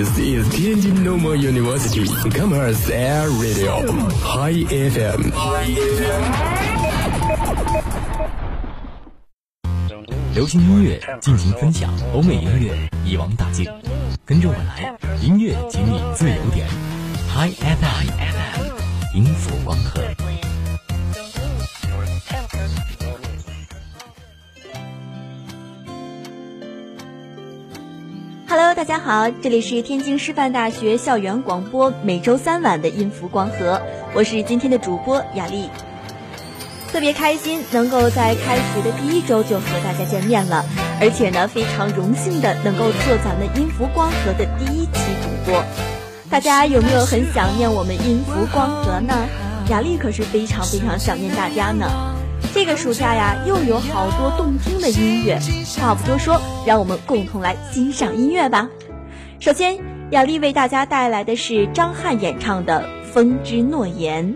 This is Tianjin Normal University Commerce Air Radio High FM。流行音乐，尽情分享；欧美音乐，一网打尽。跟着我来，音乐请你自由点。High FM，音符光合。大家好，这里是天津师范大学校园广播，每周三晚的音符光合，我是今天的主播雅丽。特别开心能够在开学的第一周就和大家见面了，而且呢，非常荣幸的能够做咱们音符光合的第一期主播。大家有没有很想念我们音符光合呢？雅丽可是非常非常想念大家呢。这个暑假呀，又有好多动听的音乐。话不多说，让我们共同来欣赏音乐吧。首先，雅丽为大家带来的是张翰演唱的《风之诺言》。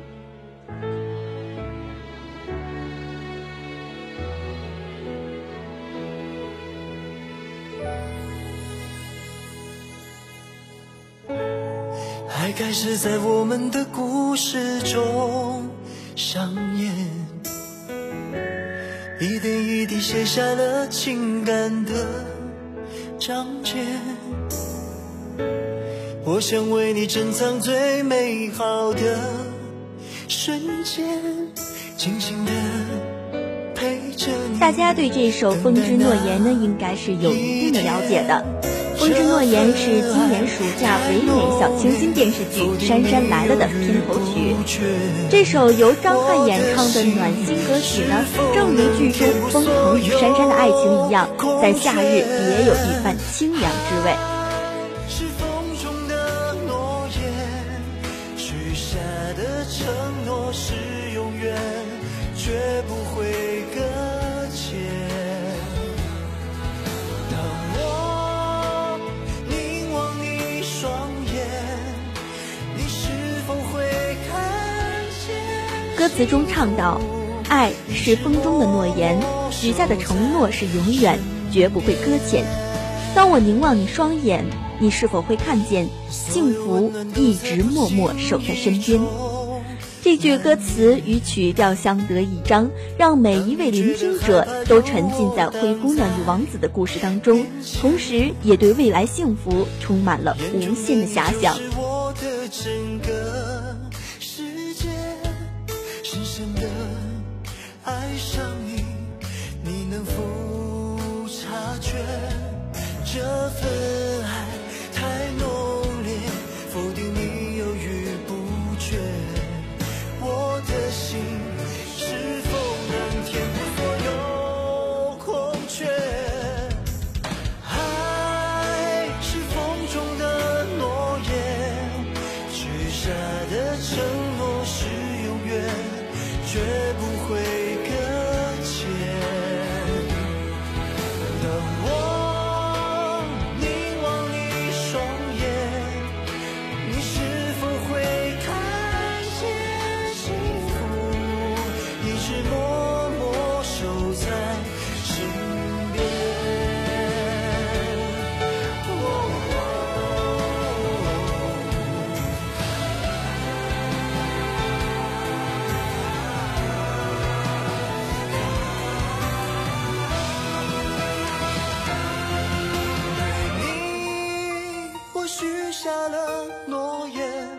爱开始在我们的故事中上演。写下了情感的章节，我想为你珍藏最美好的瞬间，静静的陪着你。大家对这首《风之诺言》呢，应该是有一定的了解的。《风之诺言》是今年暑假唯美小清新电视剧《杉杉来了》的片头曲。这首由张翰演唱的暖心歌曲呢，正如剧中风腾与杉杉的爱情一样，在夏日别有一番清凉之味。歌词中唱道：“爱是风中的诺言，许下的承诺是永远，绝不会搁浅。当我凝望你双眼，你是否会看见幸福一直默默守在身边？”这句歌词与曲调相得益彰，让每一位聆听者都沉浸在灰姑娘与王子的故事当中，同时也对未来幸福充满了无限的遐想。许下了诺言，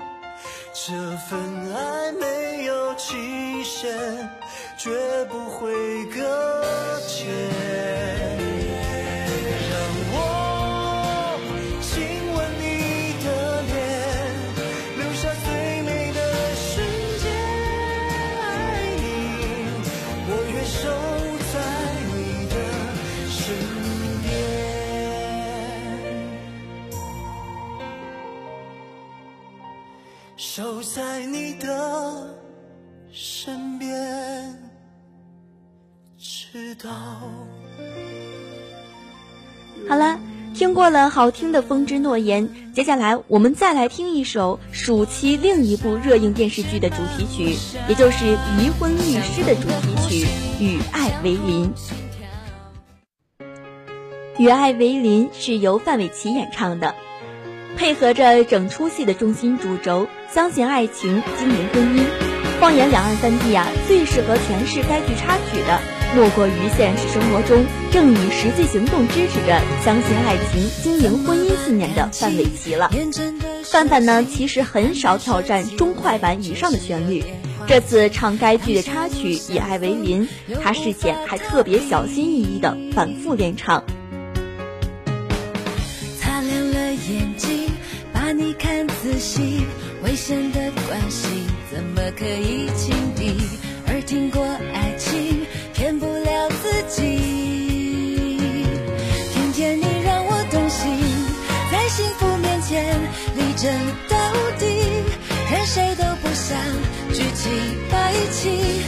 这份爱没有期限，绝不会搁浅。守在你的身边，直到。好了，听过了好听的《风之诺言》，接下来我们再来听一首暑期另一部热映电视剧的主题曲，也就是《离婚律师》的主题曲《与爱为邻》。《与爱为邻》是由范玮琪演唱的。配合着整出戏的中心主轴，相信爱情，经营婚姻。放眼两岸三地啊，最适合诠释该剧插曲的，莫过于现实生活中正以实际行动支持着相信爱情、经营婚姻信念的范玮琪了。范范呢，其实很少挑战中快板以上的旋律，这次唱该剧的插曲《以爱为邻》，他事前还特别小心翼翼地反复练唱。擦亮了眼睛，把你看仔细，危险的关系怎么可以轻敌？而听过爱情，骗不了自己。偏偏你让我动心，在幸福面前力争到底，任谁都不想举起白旗，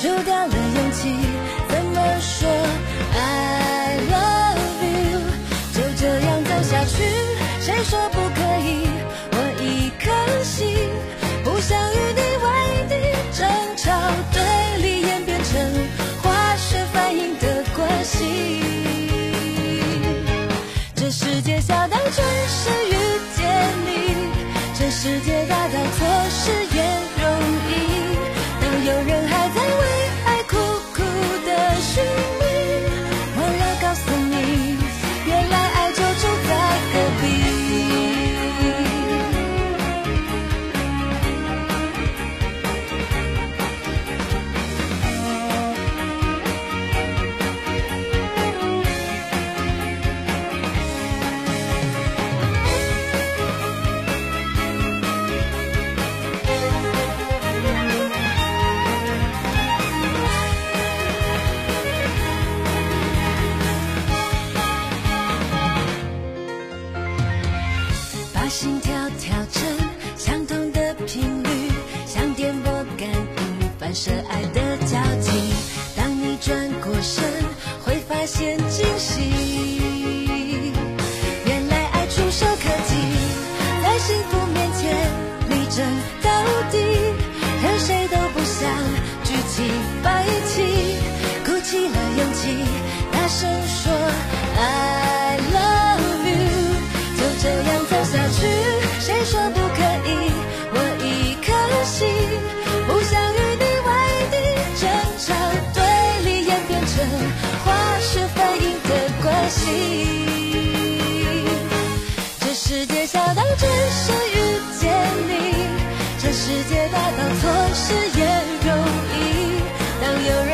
输掉了勇气，怎么说 I love you？就这样走下去，谁说不只是遇见你，这世界大到错失也容易。当有人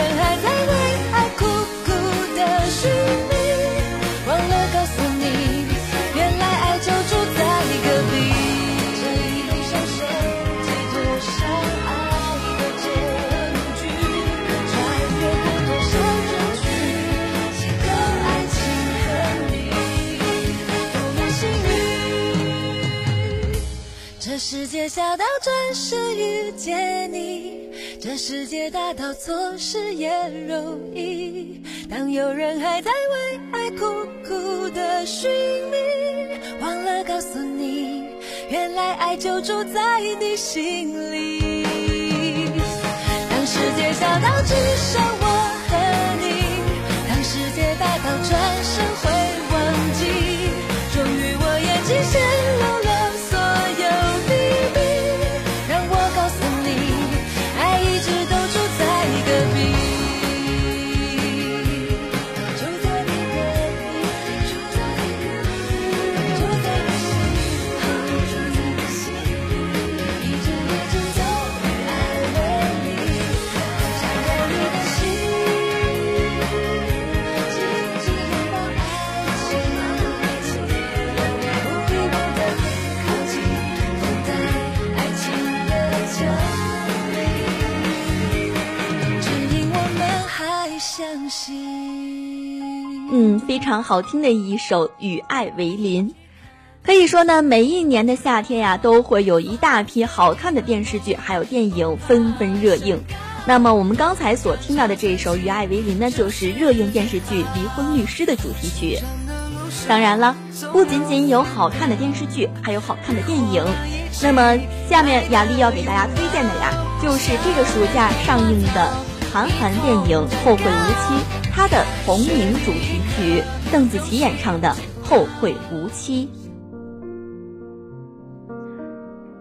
世界小到准时遇见你，这世界大到错失也容易。当有人还在为爱苦苦的寻觅，忘了告诉你，原来爱就住在你心里。当世界小到只剩我和你，当世界大到转身回常好听的一首《与爱为邻》。可以说呢，每一年的夏天呀，都会有一大批好看的电视剧还有电影纷纷热映。那么我们刚才所听到的这首《与爱为邻》呢，就是热映电视剧《离婚律师》的主题曲。当然了，不仅仅有好看的电视剧，还有好看的电影。那么下面雅丽要给大家推荐的呀，就是这个暑假上映的韩寒电影《后会无期》，他的同名主题曲，邓紫棋演唱的《后会无期》。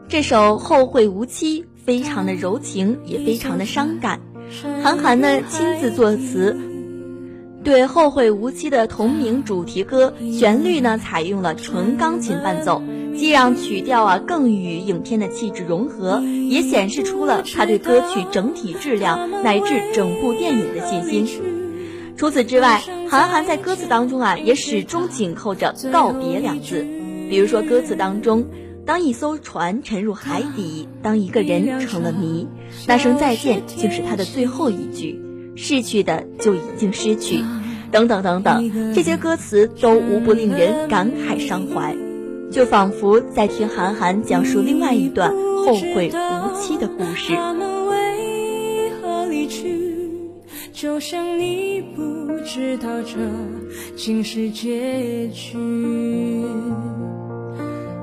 这首《后会无期》非常的柔情，也非常的伤感。韩寒呢亲自作词，对《后会无期》的同名主题歌旋律呢采用了纯钢琴伴奏，既让曲调啊更与影片的气质融合，也显示出了他对歌曲整体质量乃至整部电影的信心。除此之外，韩寒在歌词当中啊也始终紧扣着告别两字，比如说歌词当中。当一艘船沉入海底，当一个人成了谜，那声再见就是他的最后一句。逝去的就已经失去，等等等等，这些歌词都无不令人感慨伤怀，就仿佛在听韩寒讲述另外一段后会无期的故事。他们为何离去就像你不知道这竟是结局。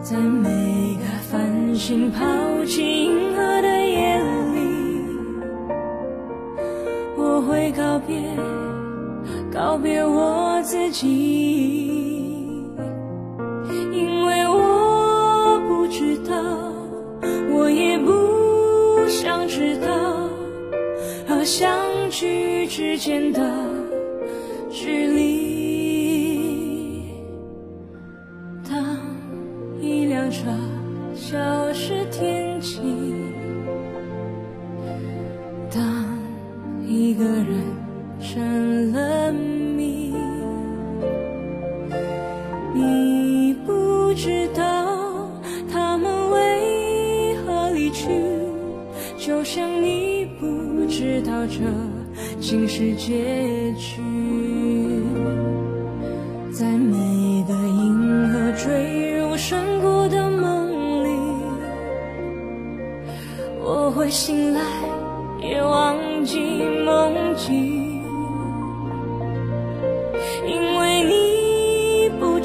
在每个繁星抛弃银河的夜里，我会告别，告别我自己，相聚之间的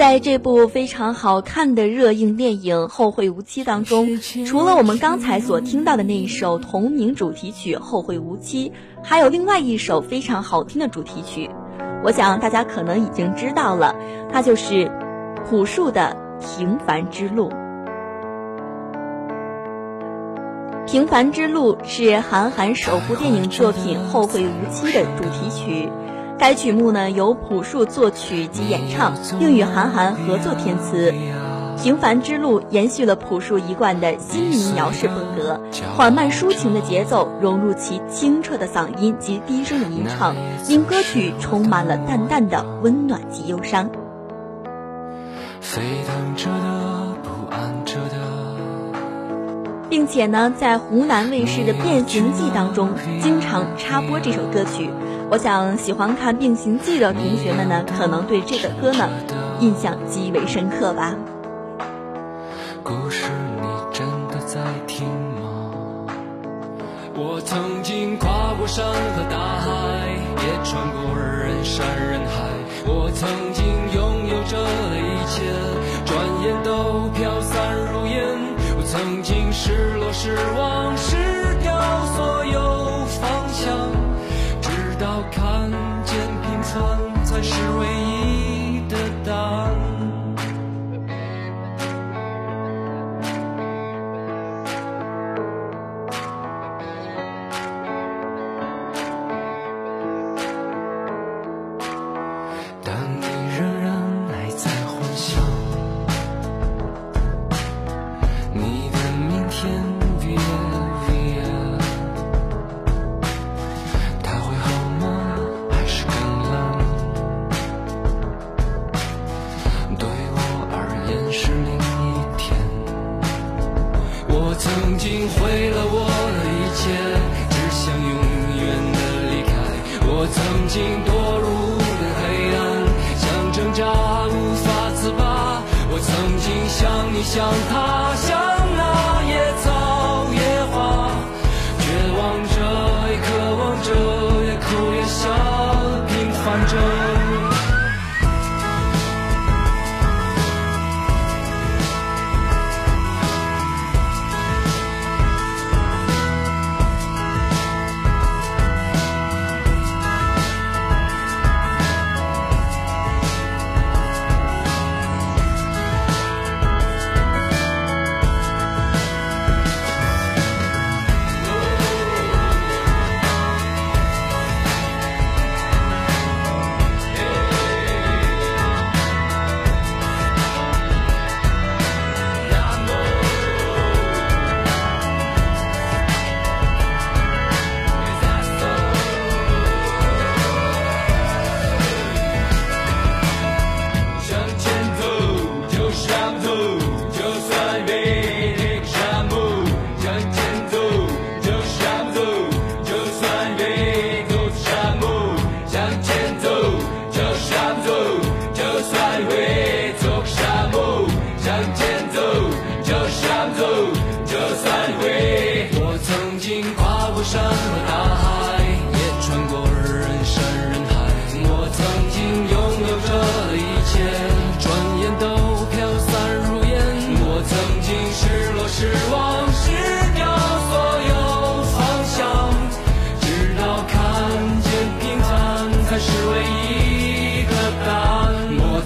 在这部非常好看的热映电影《后会无期》当中，除了我们刚才所听到的那一首同名主题曲《后会无期》，还有另外一首非常好听的主题曲，我想大家可能已经知道了，它就是。朴树的《平凡之路》，《平凡之路》是韩寒首部电影作品《后会无期》的主题曲。该曲目呢由朴树作曲及演唱，并与韩寒合作填词。《平凡之路》延续了朴树一贯的新民谣式风格，缓慢抒情的节奏融入其清澈的嗓音及低声的吟唱，令歌曲充满了淡淡的温暖及忧伤。沸腾着的，不安着的，并且呢，在湖南卫视的《变形记》当中经常插播这首歌曲。我想喜欢看《变形记》的同学们呢，可能对这个歌呢印象极为深刻吧。故事你真的在听吗？我曾经跨过山和大海，也穿过人山你像他，乡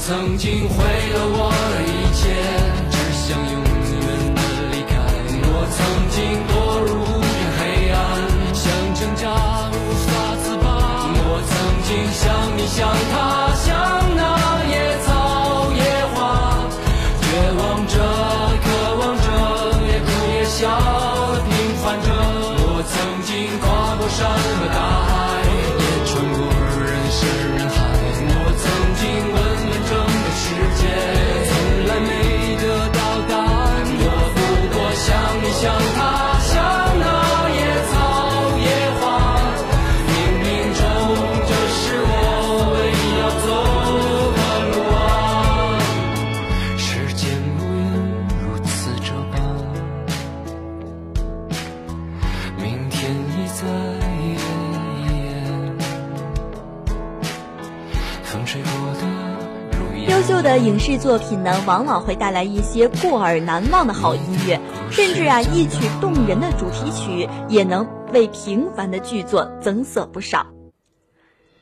曾经毁了我的一切，只想永远的离开。我曾经堕入无边黑暗，想挣扎，无法自拔。我曾经像你，像他。影视作品呢，往往会带来一些过耳难忘的好音乐，甚至啊，一曲动人的主题曲也能为平凡的剧作增色不少。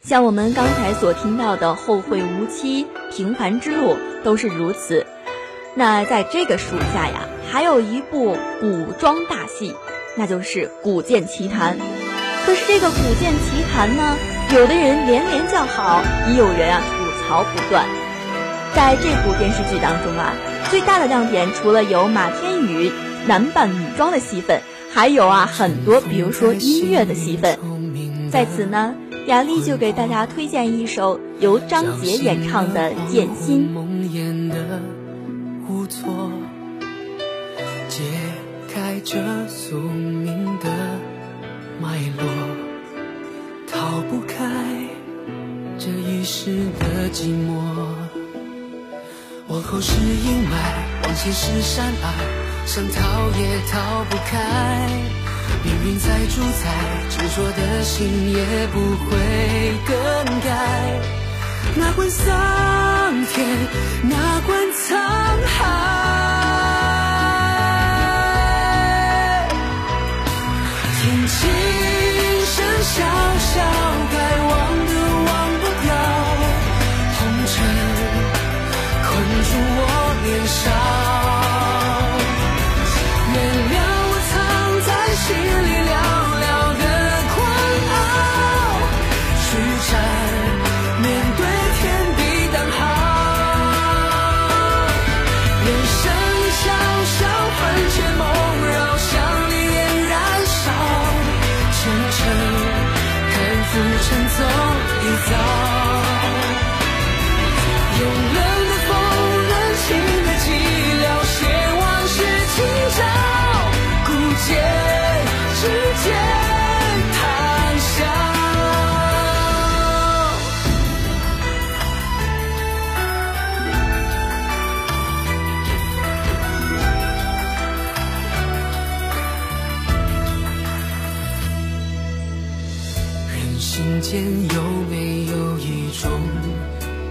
像我们刚才所听到的《后会无期》《平凡之路》都是如此。那在这个暑假呀，还有一部古装大戏，那就是《古剑奇谭》。可是这个《古剑奇谭》呢，有的人连连叫好，也有人啊吐槽不断。在这部电视剧当中啊，最大的亮点除了有马天宇男扮女装的戏份，还有啊很多，比如说音乐的戏份。在此呢，雅丽就给大家推荐一首由张杰演唱的《剑心》。解开这宿命的脉络，逃不开这一世的寂寞。后是阴霾，往前是山隘，想逃也逃不开。命运在主宰，执着的心也不会更改。哪管桑田，哪管沧海。天轻声笑笑。年少间有没有一种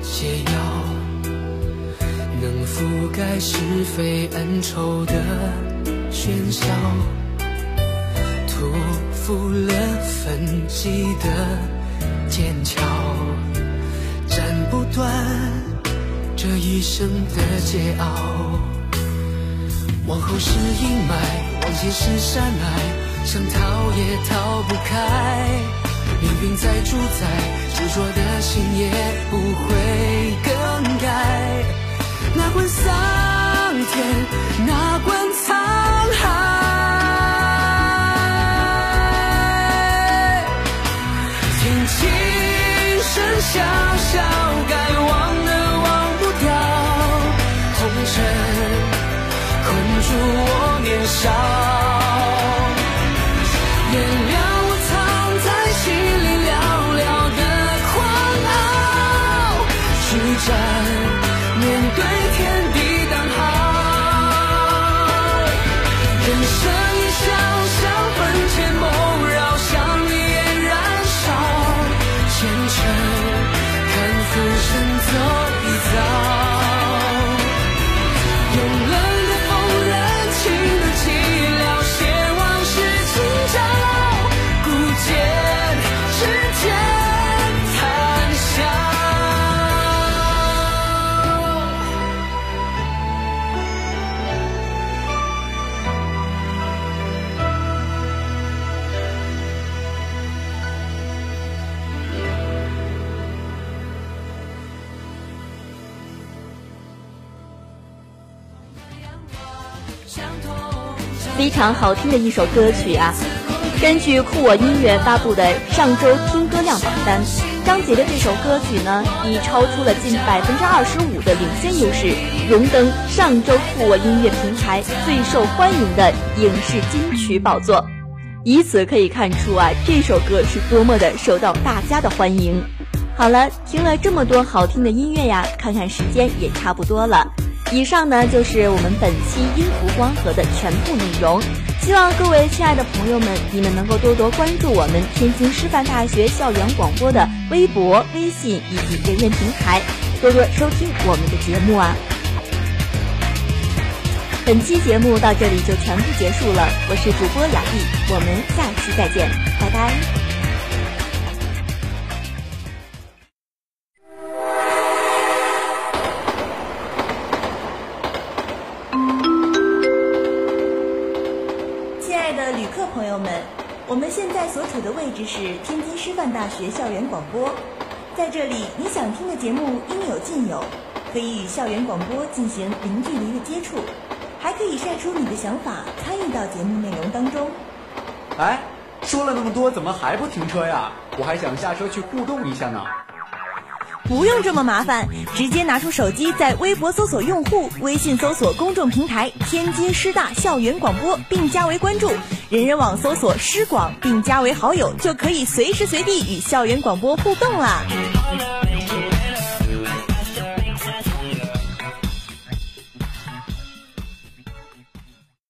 解药，能覆盖是非恩仇的喧嚣，托付了焚寂的剑鞘，斩不断这一生的桀骜。往后是阴霾，往前是山脉，想逃也逃不开。命运再主宰，执着的心也不会更改。哪管桑常好听的一首歌曲啊！根据酷我音乐发布的上周听歌量榜单，张杰的这首歌曲呢，已超出了近百分之二十五的领先优势，荣登上周酷我音乐平台最受欢迎的影视金曲宝座。以此可以看出啊，这首歌是多么的受到大家的欢迎。好了，听了这么多好听的音乐呀，看看时间也差不多了。以上呢就是我们本期音符光合的全部内容。希望各位亲爱的朋友们，你们能够多多关注我们天津师范大学校园广播的微博、微信以及人人平台，多多收听我们的节目啊。本期节目到这里就全部结束了，我是主播雅丽，我们下期再见，拜拜。旅客朋友们，我们现在所处的位置是天津师范大学校园广播，在这里你想听的节目应有尽有，可以与校园广播进行零距离的接触，还可以晒出你的想法，参与到节目内容当中。哎，说了那么多，怎么还不停车呀？我还想下车去互动一下呢。不用这么麻烦，直接拿出手机，在微博搜索用户，微信搜索公众平台“天津师大校园广播”，并加为关注；人人网搜索“师广”，并加为好友，就可以随时随地与校园广播互动啦。